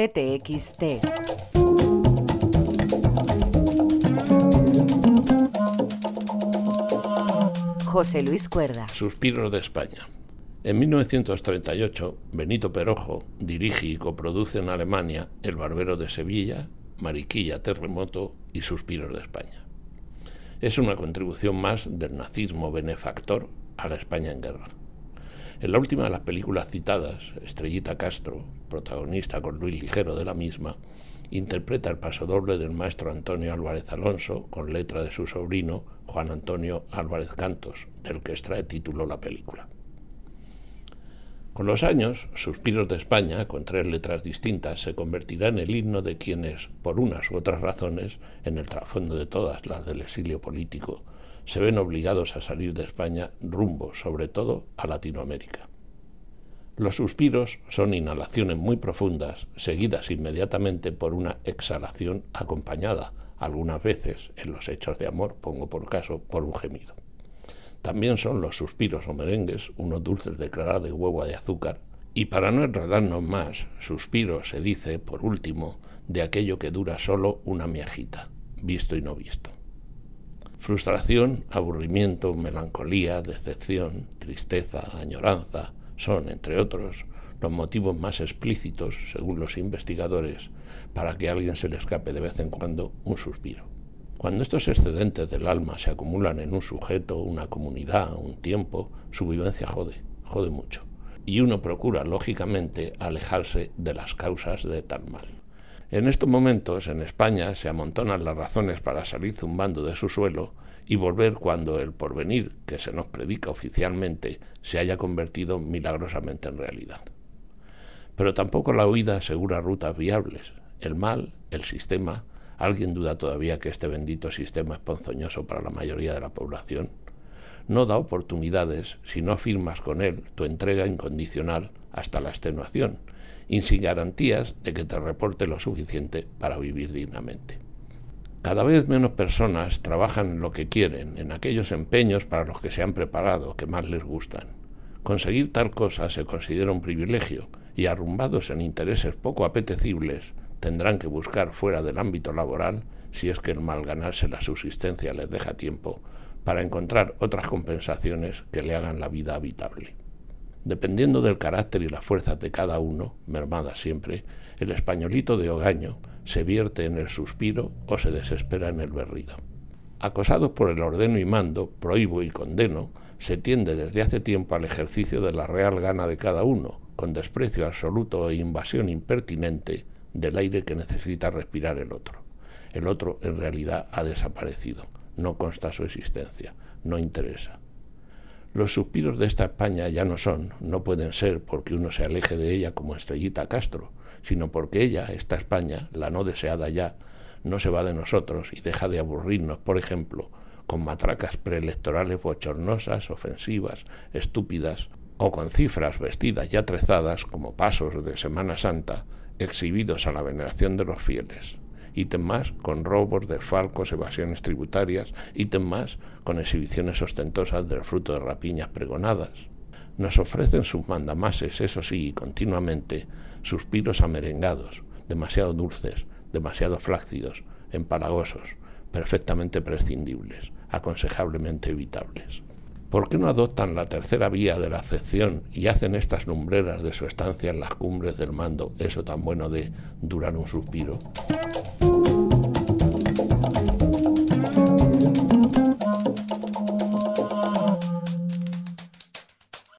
CTXT. José Luis Cuerda. Suspiros de España. En 1938, Benito Perojo dirige y coproduce en Alemania El Barbero de Sevilla, Mariquilla, Terremoto y Suspiros de España. Es una contribución más del nazismo benefactor a la España en guerra. En la última de las películas citadas, Estrellita Castro, protagonista con Luis Ligero de la misma, interpreta el pasodoble del maestro Antonio Álvarez Alonso con letra de su sobrino Juan Antonio Álvarez Cantos, del que extrae título la película. Con los años, Suspiros de España, con tres letras distintas, se convertirá en el himno de quienes, por unas u otras razones, en el trasfondo de todas las del exilio político, se ven obligados a salir de España rumbo, sobre todo, a Latinoamérica. Los suspiros son inhalaciones muy profundas, seguidas inmediatamente por una exhalación acompañada, algunas veces, en los hechos de amor, pongo por caso, por un gemido. También son los suspiros o merengues, unos dulces de clara de huevo de azúcar. Y para no enredarnos más, suspiro se dice, por último, de aquello que dura solo una miajita, visto y no visto. Frustración, aburrimiento, melancolía, decepción, tristeza, añoranza, son, entre otros, los motivos más explícitos, según los investigadores, para que a alguien se le escape de vez en cuando un suspiro. Cuando estos excedentes del alma se acumulan en un sujeto, una comunidad, un tiempo, su vivencia jode, jode mucho. Y uno procura, lógicamente, alejarse de las causas de tal mal. En estos momentos, en España, se amontonan las razones para salir zumbando de su suelo y volver cuando el porvenir que se nos predica oficialmente se haya convertido milagrosamente en realidad. Pero tampoco la huida asegura rutas viables. El mal, el sistema, ¿Alguien duda todavía que este bendito sistema es ponzoñoso para la mayoría de la población? No da oportunidades si no firmas con él tu entrega incondicional hasta la extenuación y sin garantías de que te reporte lo suficiente para vivir dignamente. Cada vez menos personas trabajan en lo que quieren, en aquellos empeños para los que se han preparado, que más les gustan. Conseguir tal cosa se considera un privilegio y arrumbados en intereses poco apetecibles, tendrán que buscar fuera del ámbito laboral, si es que el mal ganarse la subsistencia les deja tiempo, para encontrar otras compensaciones que le hagan la vida habitable. Dependiendo del carácter y las fuerzas de cada uno, mermada siempre, el españolito de hogaño se vierte en el suspiro o se desespera en el berrido. Acosados por el ordeno y mando, prohíbo y condeno, se tiende desde hace tiempo al ejercicio de la real gana de cada uno, con desprecio absoluto e invasión impertinente del aire que necesita respirar el otro. El otro en realidad ha desaparecido, no consta su existencia, no interesa. Los suspiros de esta España ya no son, no pueden ser porque uno se aleje de ella como Estrellita Castro, sino porque ella, esta España, la no deseada ya, no se va de nosotros y deja de aburrirnos, por ejemplo, con matracas preelectorales bochornosas, ofensivas, estúpidas, o con cifras vestidas y atrezadas como pasos de Semana Santa, exhibidos a la veneración de los fieles. Ítem más con robos, falcos, evasiones tributarias. Ítem más con exhibiciones ostentosas del fruto de rapiñas pregonadas. Nos ofrecen sus mandamases, eso sí, continuamente, suspiros amerengados, demasiado dulces, demasiado flácidos, empalagosos, perfectamente prescindibles, aconsejablemente evitables. ¿Por qué no adoptan la tercera vía de la acepción y hacen estas lumbreras de su estancia en las cumbres del mando eso tan bueno de durar un suspiro?